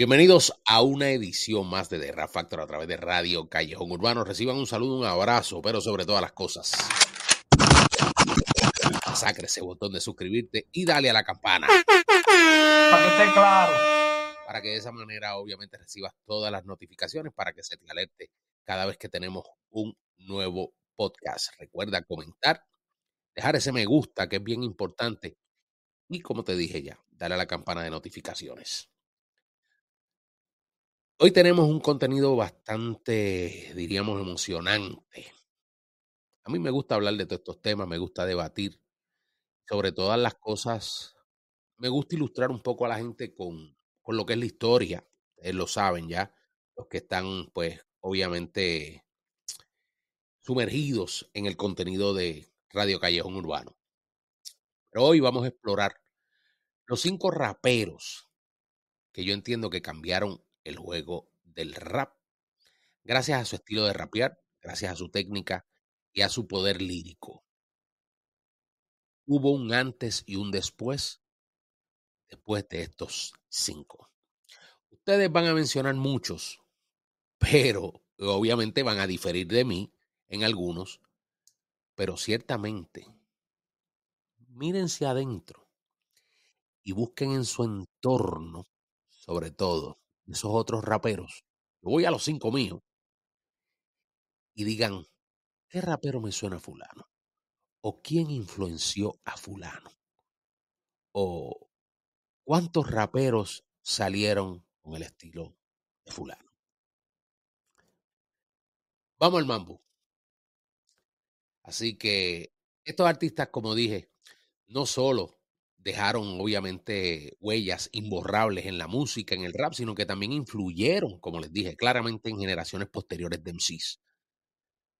Bienvenidos a una edición más de The Rap Factor a través de Radio Callejón Urbano. Reciban un saludo, un abrazo, pero sobre todas las cosas, sacre ese botón de suscribirte y dale a la campana. Para que esté claro. Para que de esa manera, obviamente, recibas todas las notificaciones para que se te alerte cada vez que tenemos un nuevo podcast. Recuerda comentar, dejar ese me gusta, que es bien importante. Y como te dije ya, dale a la campana de notificaciones. Hoy tenemos un contenido bastante, diríamos, emocionante. A mí me gusta hablar de todos estos temas, me gusta debatir sobre todas las cosas. Me gusta ilustrar un poco a la gente con, con lo que es la historia. Ustedes lo saben ya, los que están, pues, obviamente sumergidos en el contenido de Radio Callejón Urbano. Pero hoy vamos a explorar los cinco raperos que yo entiendo que cambiaron el juego del rap. Gracias a su estilo de rapear, gracias a su técnica y a su poder lírico. Hubo un antes y un después, después de estos cinco. Ustedes van a mencionar muchos, pero obviamente van a diferir de mí en algunos, pero ciertamente, mírense adentro y busquen en su entorno, sobre todo, esos otros raperos. Voy a los cinco míos y digan, ¿qué rapero me suena a fulano? ¿O quién influenció a fulano? ¿O cuántos raperos salieron con el estilo de fulano? Vamos al mambo. Así que estos artistas, como dije, no solo dejaron obviamente huellas imborrables en la música, en el rap, sino que también influyeron, como les dije, claramente en generaciones posteriores de MCs.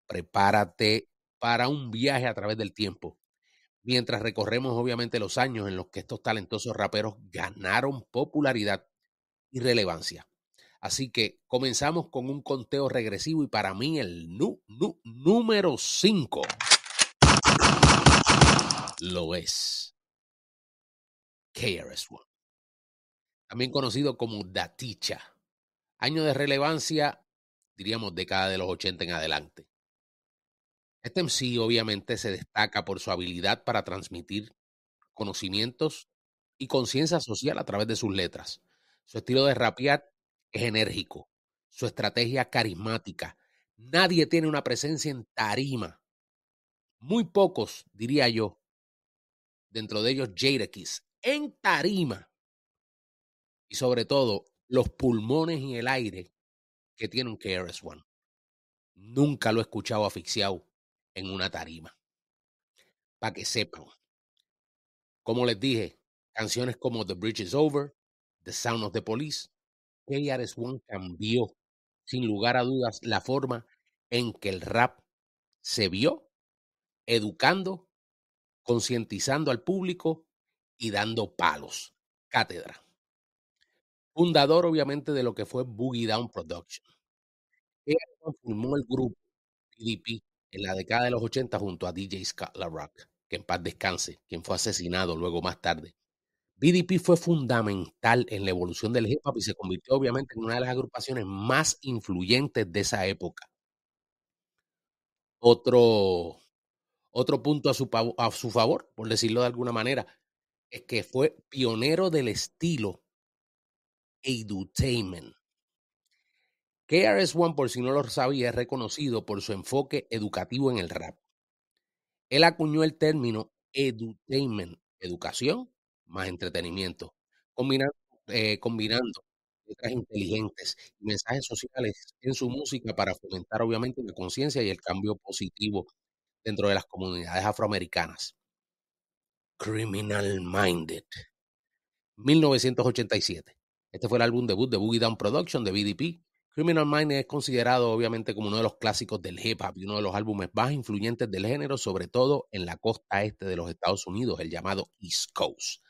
Prepárate para un viaje a través del tiempo, mientras recorremos obviamente los años en los que estos talentosos raperos ganaron popularidad y relevancia. Así que comenzamos con un conteo regresivo y para mí el nu, nu, número 5 lo es KRS-One, también conocido como Daticha. Año de relevancia, diríamos década de los 80 en adelante. Este MC obviamente se destaca por su habilidad para transmitir conocimientos y conciencia social a través de sus letras. Su estilo de rapear es enérgico, su estrategia carismática. Nadie tiene una presencia en tarima. Muy pocos, diría yo, dentro de ellos Jadakiss, en tarima. Y sobre todo, los pulmones y el aire que tiene un KRS-One. Nunca lo he escuchado asfixiado en una tarima. Para que sepan. Como les dije, canciones como The Bridge is Over, The Sound of the Police, KRS-One cambió, sin lugar a dudas, la forma en que el rap se vio, educando, concientizando al público y dando palos. Cátedra. Fundador, obviamente, de lo que fue Boogie Down Production. Él formó el grupo PDP en la década de los 80 junto a DJ Scott LaRock, que en paz descanse, quien fue asesinado luego más tarde. BDP fue fundamental en la evolución del hip hop y se convirtió obviamente en una de las agrupaciones más influyentes de esa época. Otro, otro punto a su, a su favor, por decirlo de alguna manera, es que fue pionero del estilo edutainment. KRS-One, por si no lo sabía, es reconocido por su enfoque educativo en el rap. Él acuñó el término edutainment, educación más entretenimiento, combinando, eh, combinando letras inteligentes y mensajes sociales en su música para fomentar obviamente la conciencia y el cambio positivo dentro de las comunidades afroamericanas. Criminal Minded, 1987. Este fue el álbum debut de Boogie Down Production de BDP. Criminal Minded es considerado obviamente como uno de los clásicos del hip hop y uno de los álbumes más influyentes del género, sobre todo en la costa este de los Estados Unidos, el llamado East Coast.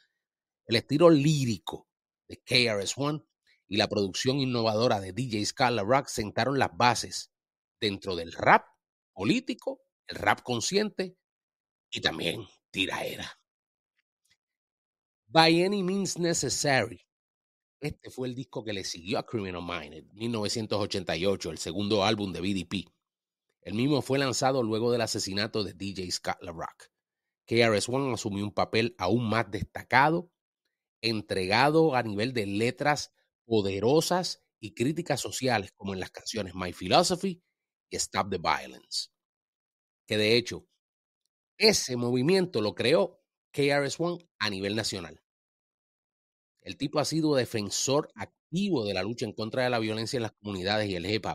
El estilo lírico de KRS-One y la producción innovadora de DJ Scala Rock sentaron las bases dentro del rap político, el rap consciente y también tiraera. By Any Means Necessary Este fue el disco que le siguió a Criminal Minded, 1988, el segundo álbum de BDP. El mismo fue lanzado luego del asesinato de DJ Scott LaRock. KRS-One asumió un papel aún más destacado, entregado a nivel de letras poderosas y críticas sociales, como en las canciones My Philosophy y Stop the Violence. Que de hecho, ese movimiento lo creó KRS-One a nivel nacional. El tipo ha sido defensor activo de la lucha en contra de la violencia en las comunidades y el hip.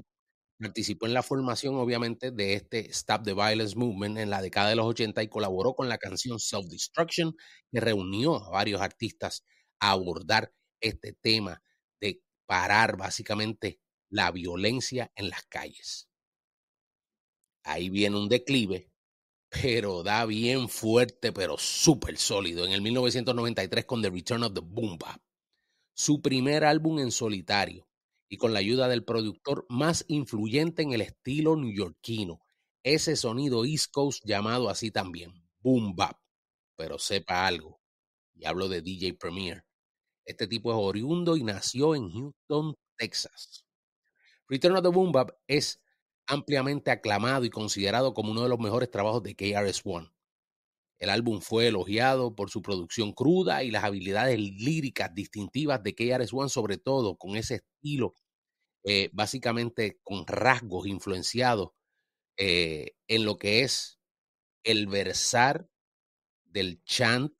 Participó en la formación, obviamente, de este Stop the Violence Movement en la década de los 80 y colaboró con la canción Self Destruction, que reunió a varios artistas a abordar este tema de parar básicamente la violencia en las calles. Ahí viene un declive, pero da bien fuerte, pero súper sólido. En el 1993 con The Return of the Boom Bap, su primer álbum en solitario y con la ayuda del productor más influyente en el estilo neoyorquino, ese sonido East Coast llamado así también, Boom Bap. Pero sepa algo, y hablo de DJ Premier. Este tipo es oriundo y nació en Houston, Texas. Return of the Boom Bap es ampliamente aclamado y considerado como uno de los mejores trabajos de KRS-One. El álbum fue elogiado por su producción cruda y las habilidades líricas distintivas de KRS-One, sobre todo con ese estilo, eh, básicamente con rasgos influenciados eh, en lo que es el versar del chant,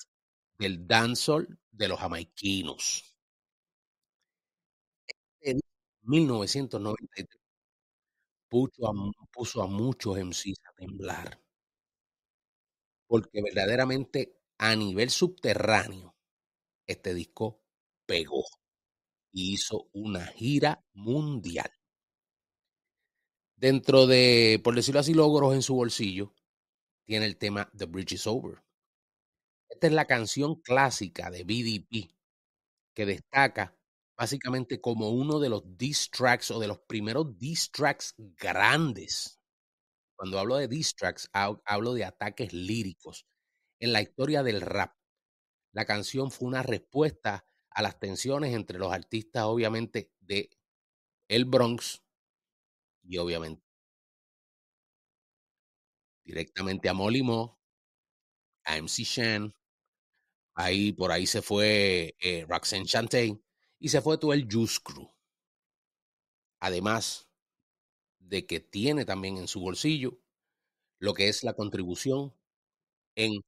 del dancehall de los jamaiquinos. En 1993 puso a, puso a muchos MCs a temblar porque verdaderamente a nivel subterráneo este disco pegó y hizo una gira mundial. Dentro de, por decirlo así, logros en su bolsillo, tiene el tema The Bridge is Over. Esta es la canción clásica de BDP que destaca básicamente como uno de los diss tracks o de los primeros diss tracks grandes. Cuando hablo de diss tracks, hablo de ataques líricos. En la historia del rap, la canción fue una respuesta a las tensiones entre los artistas, obviamente, de el Bronx y obviamente directamente a Molly Mo, a MC Shan, ahí por ahí se fue eh, Roxanne Chantey y se fue todo el Juice Crew. Además, de que tiene también en su bolsillo lo que es la contribución en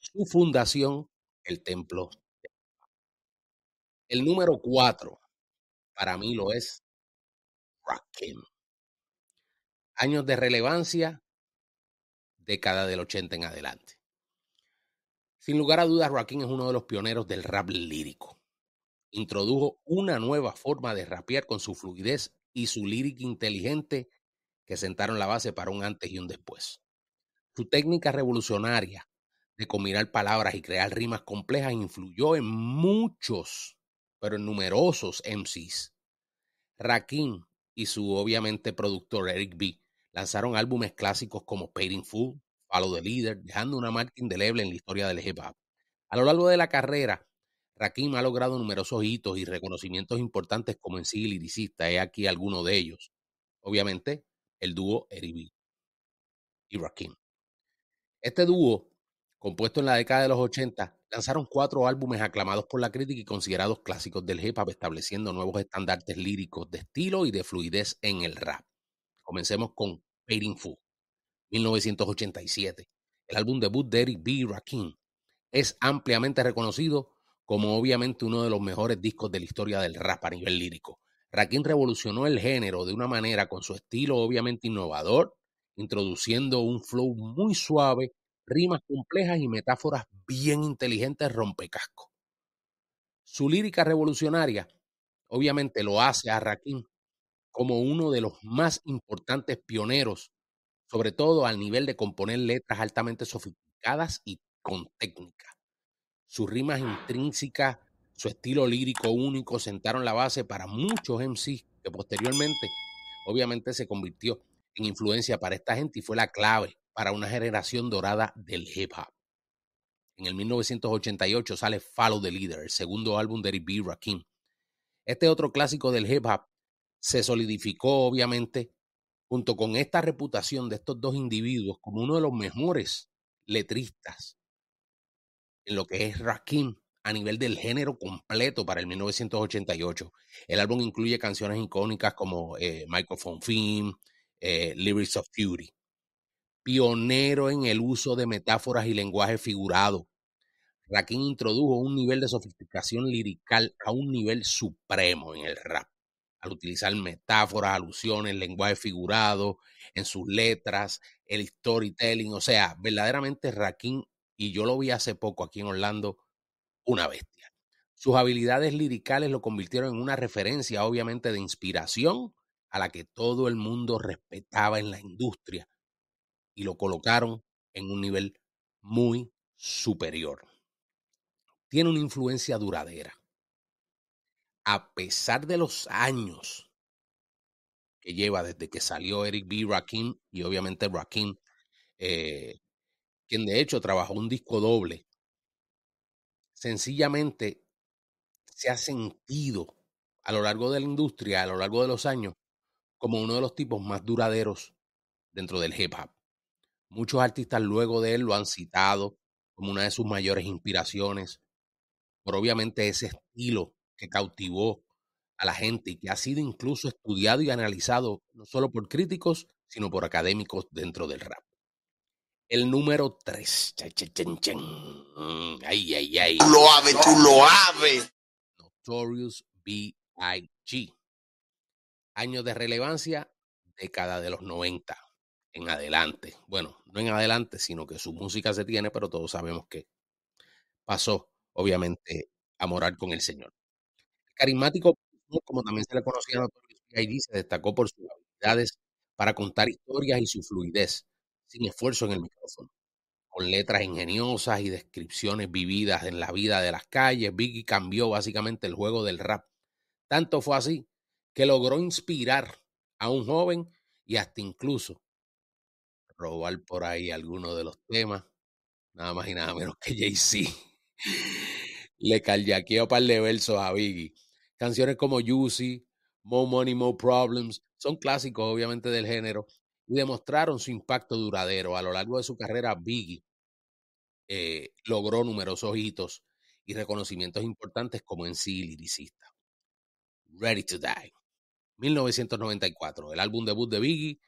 su fundación, el templo. El número cuatro, para mí lo es Rakim. Años de relevancia, década del 80 en adelante. Sin lugar a dudas, Rakim es uno de los pioneros del rap lírico. Introdujo una nueva forma de rapear con su fluidez y su lírica inteligente que sentaron la base para un antes y un después. Su técnica revolucionaria de combinar palabras y crear rimas complejas influyó en muchos, pero en numerosos MCs. Rakim y su obviamente productor Eric B lanzaron álbumes clásicos como Paid Full, Follow the Leader, dejando una marca indeleble en la historia del hip hop. A lo largo de la carrera, Rakim ha logrado numerosos hitos y reconocimientos importantes como en sí liricista. He aquí alguno de ellos. Obviamente, el dúo Eric y Rakim. Este dúo, compuesto en la década de los 80, lanzaron cuatro álbumes aclamados por la crítica y considerados clásicos del hip hop, estableciendo nuevos estándares líricos de estilo y de fluidez en el rap. Comencemos con Paid Full, 1987. El álbum debut de Eric B. Rakim es ampliamente reconocido como obviamente uno de los mejores discos de la historia del rap a nivel lírico. Rakim revolucionó el género de una manera con su estilo obviamente innovador, introduciendo un flow muy suave, rimas complejas y metáforas bien inteligentes rompecasco. Su lírica revolucionaria obviamente lo hace a Rakim como uno de los más importantes pioneros, sobre todo al nivel de componer letras altamente sofisticadas y con técnica. Sus rimas intrínsecas su estilo lírico único sentaron la base para muchos MCs que posteriormente obviamente se convirtió en influencia para esta gente y fue la clave para una generación dorada del hip hop. En el 1988 sale Follow the Leader, el segundo álbum de B. Rakim. Este otro clásico del hip hop se solidificó, obviamente, junto con esta reputación de estos dos individuos como uno de los mejores letristas lo que es Rakim a nivel del género completo para el 1988. El álbum incluye canciones icónicas como eh, Microphone Theme, eh, Lyrics of Fury. Pionero en el uso de metáforas y lenguaje figurado. Rakim introdujo un nivel de sofisticación lirical a un nivel supremo en el rap, al utilizar metáforas, alusiones, lenguaje figurado en sus letras, el storytelling, o sea, verdaderamente Rakim, y yo lo vi hace poco aquí en Orlando, una bestia. Sus habilidades liricales lo convirtieron en una referencia, obviamente, de inspiración a la que todo el mundo respetaba en la industria y lo colocaron en un nivel muy superior. Tiene una influencia duradera. A pesar de los años que lleva desde que salió Eric B. Rakim y obviamente Rakim, eh, quien de hecho trabajó un disco doble sencillamente se ha sentido a lo largo de la industria, a lo largo de los años, como uno de los tipos más duraderos dentro del hip hop. Muchos artistas luego de él lo han citado como una de sus mayores inspiraciones, por obviamente ese estilo que cautivó a la gente y que ha sido incluso estudiado y analizado no solo por críticos, sino por académicos dentro del rap. El número 3. Ay, ay, ay. Tú lo aves, tú lo aves. Notorious B.I.G. Años de relevancia, década de los 90 en adelante. Bueno, no en adelante, sino que su música se tiene, pero todos sabemos que pasó, obviamente, a morar con el Señor. carismático, como también se le conocía a Notorious B.I.G., se destacó por sus habilidades para contar historias y su fluidez sin esfuerzo en el micrófono. Con letras ingeniosas y descripciones vividas en la vida de las calles, Biggie cambió básicamente el juego del rap. Tanto fue así que logró inspirar a un joven y hasta incluso robar por ahí algunos de los temas, nada más y nada menos que Jay-Z. Le calllaqueó par de versos a Biggie. Canciones como Juicy, More Money, More Problems, son clásicos obviamente del género y demostraron su impacto duradero. A lo largo de su carrera, Biggie eh, logró numerosos hitos y reconocimientos importantes como en sí liricista. Ready to Die, 1994. El álbum debut de Biggie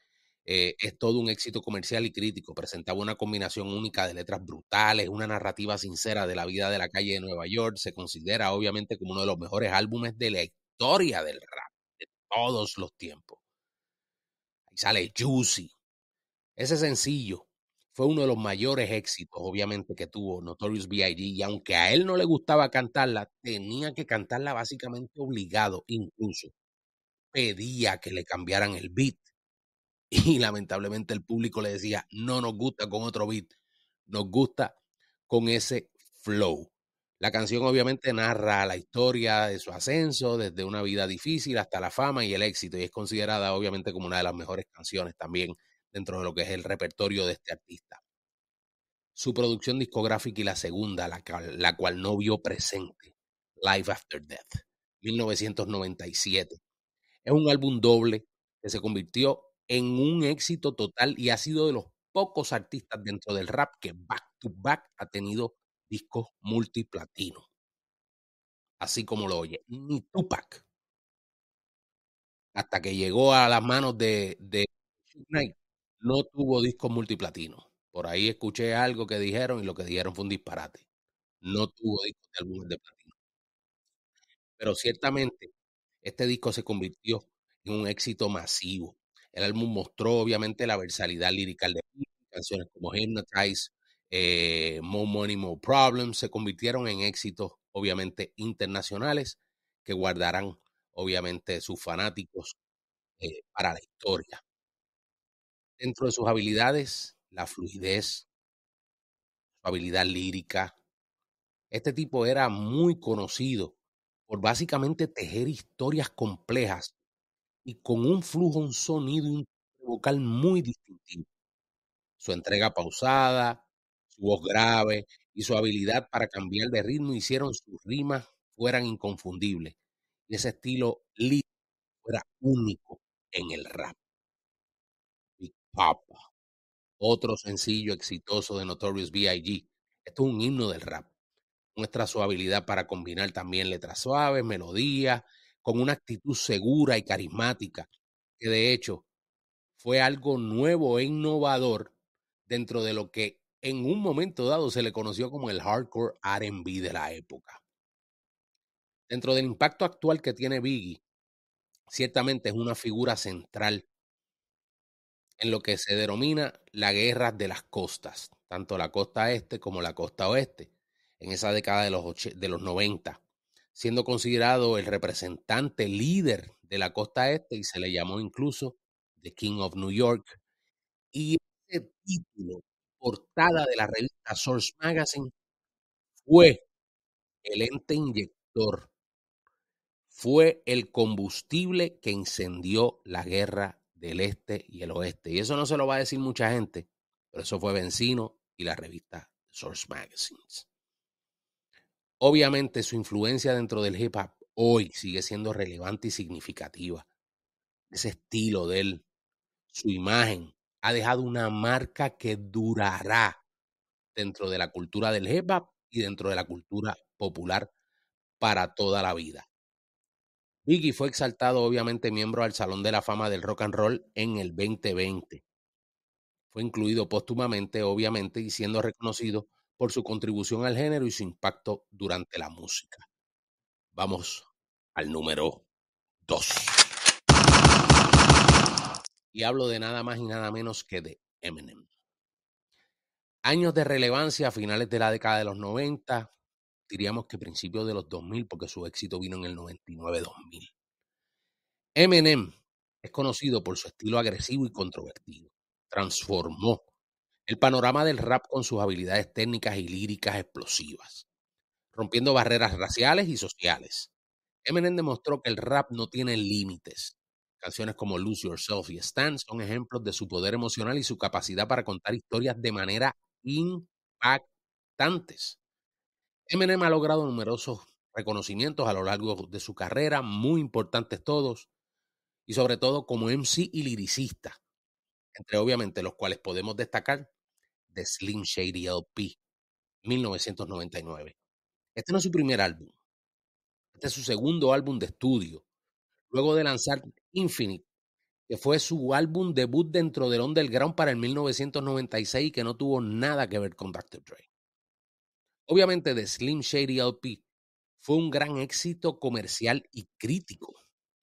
eh, es todo un éxito comercial y crítico. Presentaba una combinación única de letras brutales, una narrativa sincera de la vida de la calle de Nueva York. Se considera obviamente como uno de los mejores álbumes de la historia del rap de todos los tiempos y sale Juicy. Ese sencillo fue uno de los mayores éxitos, obviamente, que tuvo Notorious B.I.G. Y aunque a él no le gustaba cantarla, tenía que cantarla básicamente obligado, incluso. Pedía que le cambiaran el beat. Y lamentablemente el público le decía, no nos gusta con otro beat, nos gusta con ese flow. La canción obviamente narra la historia de su ascenso desde una vida difícil hasta la fama y el éxito y es considerada obviamente como una de las mejores canciones también dentro de lo que es el repertorio de este artista. Su producción discográfica y la segunda, la cual, no vio presente, Life After Death, 1997. Es un álbum doble que se convirtió en un éxito total y ha sido de los pocos artistas dentro del rap que back to back ha tenido discos multiplatino. Así como lo oye, ni Tupac. Hasta que llegó a las manos de, Knight, no tuvo discos multiplatino. Por ahí escuché algo que dijeron y lo que dijeron fue un disparate. No tuvo discos de álbumes de platino. Pero ciertamente, este disco se convirtió en un éxito masivo. El álbum mostró obviamente la versatilidad lirical de canciones como Hypnotize, eh, More Money, More Problems, se convirtieron en éxitos, obviamente, internacionales que guardarán, obviamente, sus fanáticos eh, para la historia. Dentro de sus habilidades, la fluidez, su habilidad lírica. Este tipo era muy conocido por básicamente tejer historias complejas y con un flujo, un sonido y un vocal muy distintivo. Su entrega pausada, su voz grave y su habilidad para cambiar de ritmo hicieron sus rimas fueran inconfundibles. y ese estilo lírico fuera único en el rap. Otro sencillo exitoso de Notorious B.I.G. Esto es un himno del rap. Muestra su habilidad para combinar también letras suaves, melodías, con una actitud segura y carismática, que de hecho fue algo nuevo e innovador dentro de lo que en un momento dado se le conoció como el hardcore RB de la época. Dentro del impacto actual que tiene Biggie, ciertamente es una figura central en lo que se denomina la guerra de las costas, tanto la costa este como la costa oeste, en esa década de los, de los 90, siendo considerado el representante líder de la costa este y se le llamó incluso The King of New York. Y ese título, portada de la revista Source Magazine, fue el ente inyector, fue el combustible que incendió la guerra del este y el oeste. Y eso no se lo va a decir mucha gente, pero eso fue Benzino y la revista Source Magazines. Obviamente su influencia dentro del hip hop hoy sigue siendo relevante y significativa. Ese estilo de él, su imagen, ha dejado una marca que durará dentro de la cultura del hip hop y dentro de la cultura popular para toda la vida. Biggie fue exaltado obviamente miembro al Salón de la Fama del Rock and Roll en el 2020. Fue incluido póstumamente, obviamente, y siendo reconocido por su contribución al género y su impacto durante la música. Vamos al número 2. Y hablo de nada más y nada menos que de Eminem. Años de relevancia a finales de la década de los 90, diríamos que principios de los 2000, porque su éxito vino en el 99-2000. Eminem es conocido por su estilo agresivo y controvertido. Transformó el panorama del rap con sus habilidades técnicas y líricas explosivas, rompiendo barreras raciales y sociales. Eminem demostró que el rap no tiene límites. Canciones como Lose Yourself y Stand son ejemplos de su poder emocional y su capacidad para contar historias de manera impactantes. Eminem ha logrado numerosos reconocimientos a lo largo de su carrera, muy importantes todos, y sobre todo como MC y liricista, entre obviamente los cuales podemos destacar The Slim Shady LP, 1999. Este no es su primer álbum, este es su segundo álbum de estudio, luego de lanzar Infinite, que fue su álbum debut dentro del underground para el 1996 y que no tuvo nada que ver con Dr. Dre. Obviamente, The Slim Shady LP fue un gran éxito comercial y crítico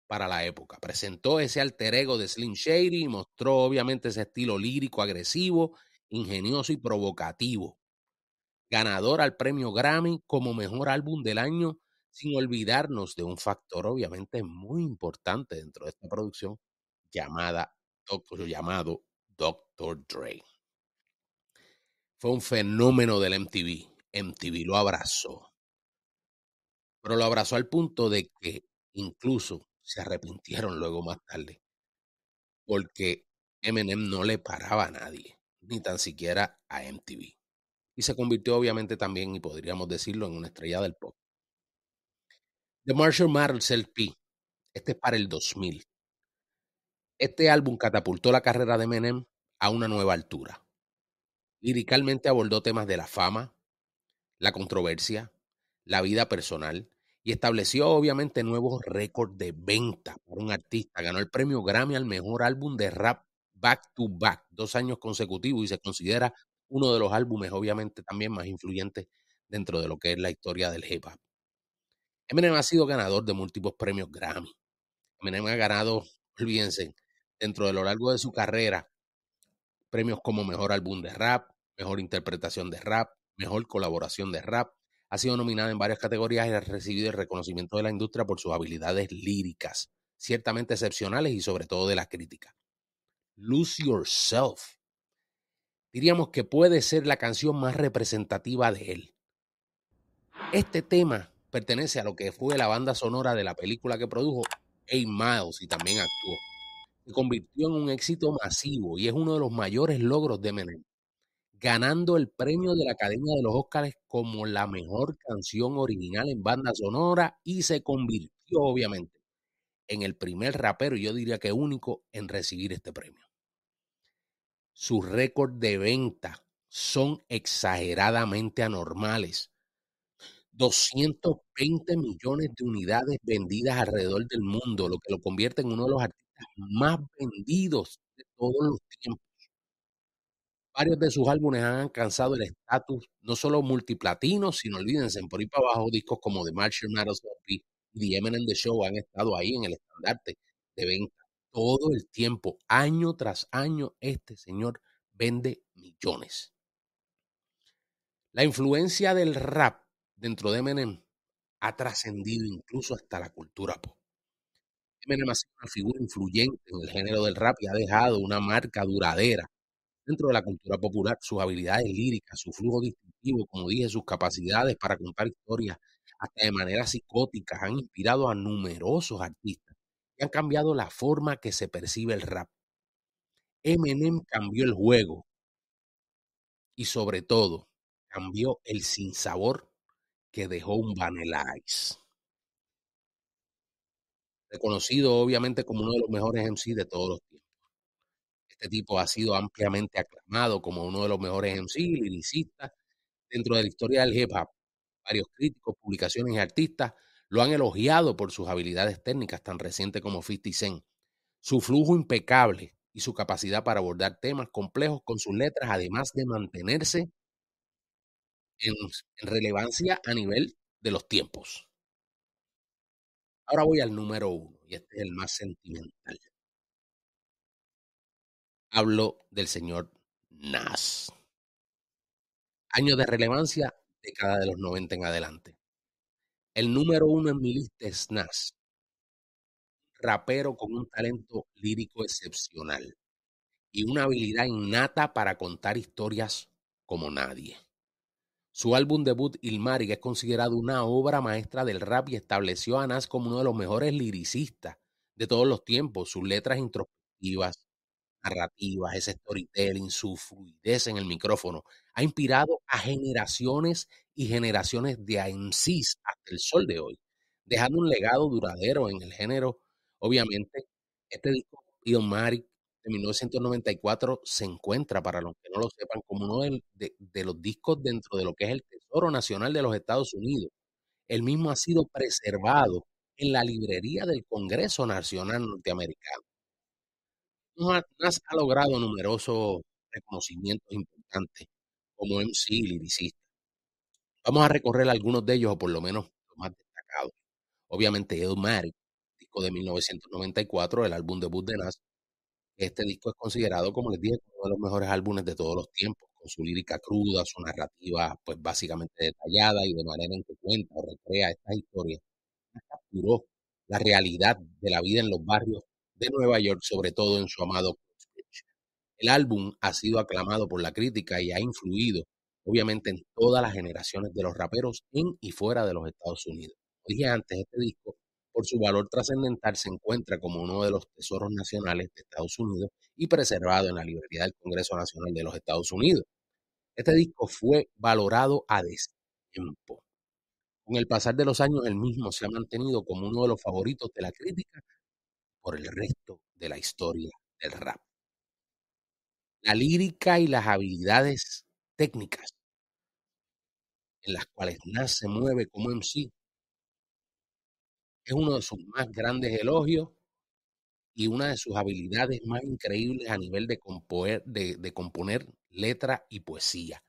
para la época. Presentó ese alter ego de Slim Shady y mostró obviamente ese estilo lírico, agresivo, ingenioso y provocativo. Ganador al premio Grammy como mejor álbum del año, sin olvidarnos de un factor obviamente muy importante dentro de esta producción llamada, llamado Dr. Dre. Fue un fenómeno del MTV. MTV lo abrazó. Pero lo abrazó al punto de que incluso se arrepintieron luego más tarde. Porque Eminem no le paraba a nadie, ni tan siquiera a MTV. Y se convirtió obviamente también, y podríamos decirlo, en una estrella del pop. The Marshall Mathers LP. Este es para el 2000. Este álbum catapultó la carrera de Eminem a una nueva altura. Liricalmente abordó temas de la fama, la controversia, la vida personal, y estableció obviamente nuevos récords de venta por un artista. Ganó el premio Grammy al mejor álbum de rap back to back, dos años consecutivos y se considera uno de los álbumes obviamente también más influyentes dentro de lo que es la historia del hip hop. Eminem ha sido ganador de múltiples premios Grammy. Eminem ha ganado, olvídense, dentro de lo largo de su carrera, premios como mejor álbum de rap, mejor interpretación de rap, mejor colaboración de rap, ha sido nominada en varias categorías y ha recibido el reconocimiento de la industria por sus habilidades líricas, ciertamente excepcionales y sobre todo de la crítica. Lose Yourself. Diríamos que puede ser la canción más representativa de él. Este tema pertenece a lo que fue la banda sonora de la película que produjo Eight Miles y también actuó. Se convirtió en un éxito masivo y es uno de los mayores logros de Menem ganando el premio de la Academia de los Óscares como la mejor canción original en banda sonora y se convirtió obviamente en el primer rapero, yo diría que único, en recibir este premio. Sus récords de venta son exageradamente anormales. 220 millones de unidades vendidas alrededor del mundo, lo que lo convierte en uno de los artistas más vendidos de todos los tiempos. Varios de sus álbumes han alcanzado el estatus no solo multiplatino, sino olvídense, por ahí para abajo, discos como The Marshall Matters y The Eminem The Show han estado ahí en el estandarte de venta todo el tiempo, año tras año, este señor vende millones. La influencia del rap dentro de Eminem ha trascendido incluso hasta la cultura pop. Eminem ha sido una figura influyente en el género del rap y ha dejado una marca duradera dentro de la cultura popular. Sus habilidades líricas, su flujo distintivo, como dije, sus capacidades para contar historias hasta de manera psicótica han inspirado a numerosos artistas y han cambiado la forma que se percibe el rap. Eminem cambió el juego y sobre todo cambió el sinsabor que dejó un Vanilla Ice. Reconocido obviamente como uno de los mejores MC de todos los tiempos. Este tipo ha sido ampliamente aclamado como uno de los mejores MC, liricistas dentro de la historia del hip hop. Varios críticos, publicaciones y artistas lo han elogiado por sus habilidades técnicas tan recientes como 50 Cent. Su flujo impecable y su capacidad para abordar temas complejos con sus letras, además de mantenerse en, relevancia a nivel de los tiempos. Ahora voy al número uno, y este es el más sentimental. Hablo del señor Nas. Años de relevancia, década de los 90 en adelante. El número uno en mi lista es Nas. Rapero con un talento lírico excepcional y una habilidad innata para contar historias como nadie. Su álbum debut, Ilmarik, es considerado una obra maestra del rap y estableció a Nas como uno de los mejores liricistas de todos los tiempos. Sus letras introspectivas, narrativas, ese storytelling, su fluidez en el micrófono, ha inspirado a generaciones y generaciones de MCs hasta el sol de hoy, dejando un legado duradero en el género. Obviamente, este disco, Ilmarik, de 1994 se encuentra, para los que no lo sepan, como uno de, de, los discos dentro de lo que es el Tesoro Nacional de los Estados Unidos. El mismo ha sido preservado en la librería del Congreso Nacional Norteamericano. Nas ha logrado numerosos reconocimientos importantes como MC y liricista. Vamos a recorrer algunos de ellos, o por lo menos los más destacados. Obviamente, Mary, disco de 1994, el álbum debut de Nas, este disco es considerado, como les dije, uno de los mejores álbumes de todos los tiempos, con su lírica cruda, su narrativa, pues básicamente detallada y de manera en que cuenta o recrea estas historias. Capturó la realidad de la vida en los barrios de Nueva York, sobre todo en su amado El álbum ha sido aclamado por la crítica y ha influido, obviamente, en todas las generaciones de los raperos en y fuera de los Estados Unidos. Como dije antes, este disco por su valor trascendental, se encuentra como uno de los tesoros nacionales de Estados Unidos y preservado en la librería del Congreso Nacional de los Estados Unidos. Este disco fue valorado a destiempo. Con el pasar de los años, el mismo se ha mantenido como uno de los favoritos de la crítica por el resto de la historia del rap. La lírica y las habilidades técnicas en las cuales Nas se mueve como MC es uno de sus más grandes elogios y una de sus habilidades más increíbles a nivel de componer, de, componer letra y poesía.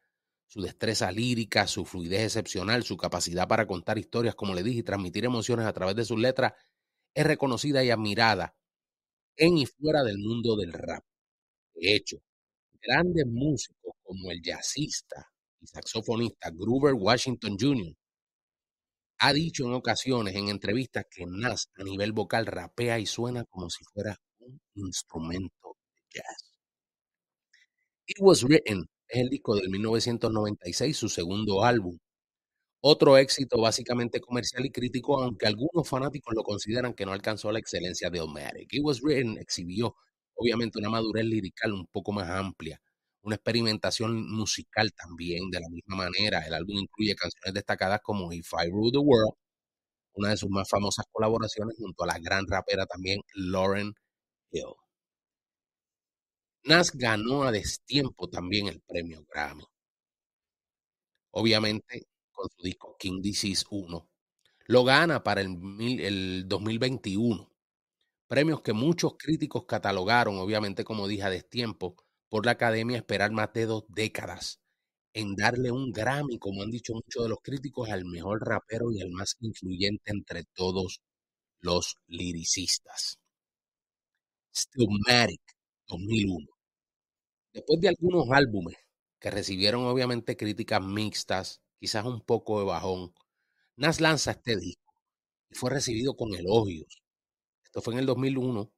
Su destreza lírica, su fluidez excepcional, su capacidad para contar historias, como le dije, y transmitir emociones a través de sus letras, es reconocida y admirada en y fuera del mundo del rap. De hecho, grandes músicos como el jazzista y saxofonista Gruber Washington Jr., ha dicho en ocasiones, en entrevistas, que Nas a nivel vocal rapea y suena como si fuera un instrumento de jazz. It Was Written es el disco del 1996, su segundo álbum. Otro éxito básicamente comercial y crítico, aunque algunos fanáticos lo consideran que no alcanzó la excelencia de Omatic. It Was Written exhibió obviamente una madurez lirical un poco más amplia, una experimentación musical también de la misma manera. El álbum incluye canciones destacadas como If I Rule the World, una de sus más famosas colaboraciones junto a la gran rapera también Lauren Hill. Nas ganó a destiempo también el premio Grammy. Obviamente con su disco King Disease 1. Lo gana para el, el 2021. Premios que muchos críticos catalogaron, obviamente como dije a destiempo, por la academia esperar más de dos décadas en darle un Grammy, como han dicho muchos de los críticos, al mejor rapero y al más influyente entre todos los liricistas. Stillmatic 2001. Después de algunos álbumes que recibieron obviamente críticas mixtas, quizás un poco de bajón, Nas lanza este disco y fue recibido con elogios. Esto fue en el 2001.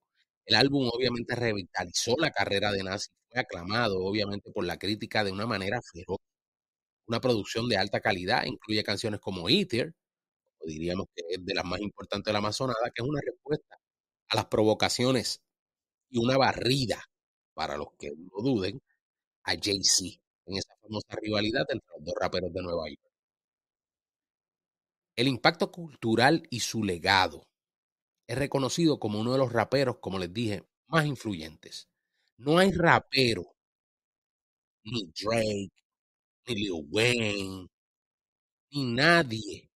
El álbum obviamente revitalizó la carrera de Nas y fue aclamado obviamente por la crítica de una manera feroz. Una producción de alta calidad, incluye canciones como Ether, o diríamos que es de las más importantes de la Amazonada, que es una respuesta a las provocaciones y una barrida, para los que lo duden, a Jay-Z en esa famosa rivalidad entre los dos raperos de Nueva York. El impacto cultural y su legado es reconocido como uno de los raperos, como les dije, más influyentes. No hay rapero, ni Drake, ni Lil Wayne, ni nadie.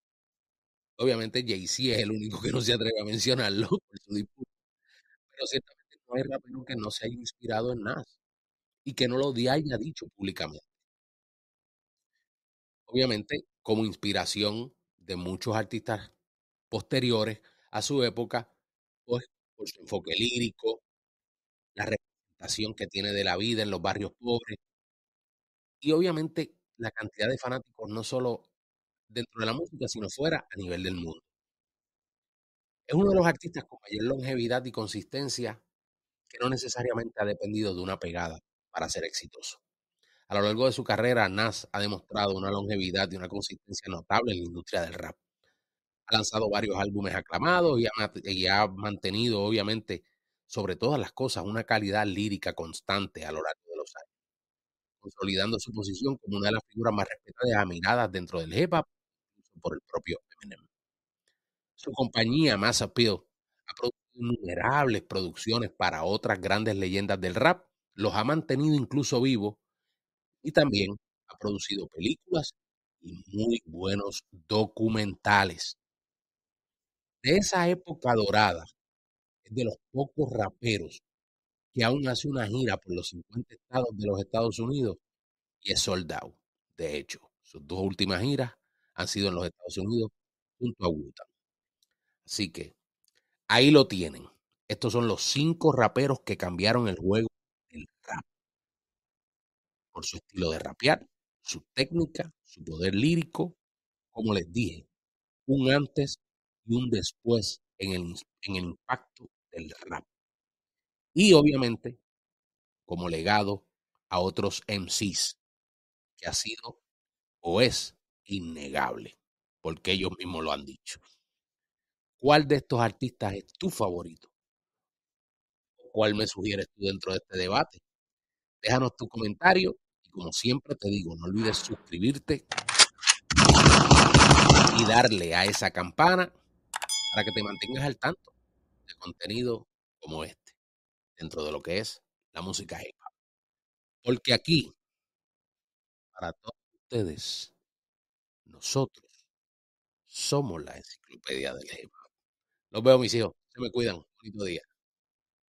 Obviamente Jay-Z es el único que no se atreve a mencionarlo por su disputa. Pero ciertamente no hay rapero que no se haya inspirado en Nas y que no lo haya dicho públicamente. Obviamente, como inspiración de muchos artistas posteriores a su época, pues por su enfoque lírico, la representación que tiene de la vida en los barrios pobres y obviamente la cantidad de fanáticos no solo dentro de la música, sino fuera a nivel del mundo. Es uno de los artistas con mayor longevidad y consistencia que no necesariamente ha dependido de una pegada para ser exitoso. A lo largo de su carrera, Nas ha demostrado una longevidad y una consistencia notable en la industria del rap. Ha lanzado varios álbumes aclamados y ha, mantenido, obviamente, sobre todas las cosas, una calidad lírica constante a lo largo de los años, consolidando su posición como una de las figuras más respetadas y admiradas dentro del hip hop, por el propio Eminem. Su compañía, Mass Appeal, ha producido innumerables producciones para otras grandes leyendas del rap, los ha mantenido incluso vivos y también ha producido películas y muy buenos documentales. De esa época dorada, es de los pocos raperos que aún hace una gira por los 50 estados de los Estados Unidos y es soldado. De hecho, sus dos últimas giras han sido en los Estados Unidos junto a Utah. Así que ahí lo tienen. Estos son los cinco raperos que cambiaron el juego del rap por su estilo de rapear, su técnica, su poder lírico, como les dije, un antes y un después en el, en el impacto del rap. Y obviamente, como legado a otros MCs, que ha sido o es innegable, porque ellos mismos lo han dicho. ¿Cuál de estos artistas es tu favorito? ¿Cuál me sugieres tú dentro de este debate? Déjanos tu comentario como siempre te digo, no olvides suscribirte y darle a esa campana para que te mantengas al tanto de contenido como este, dentro de lo que es la música hip hop. Porque aquí, para todos ustedes, nosotros somos la enciclopedia del hip hop. Los veo, mis hijos. Se me cuidan. Bonito día.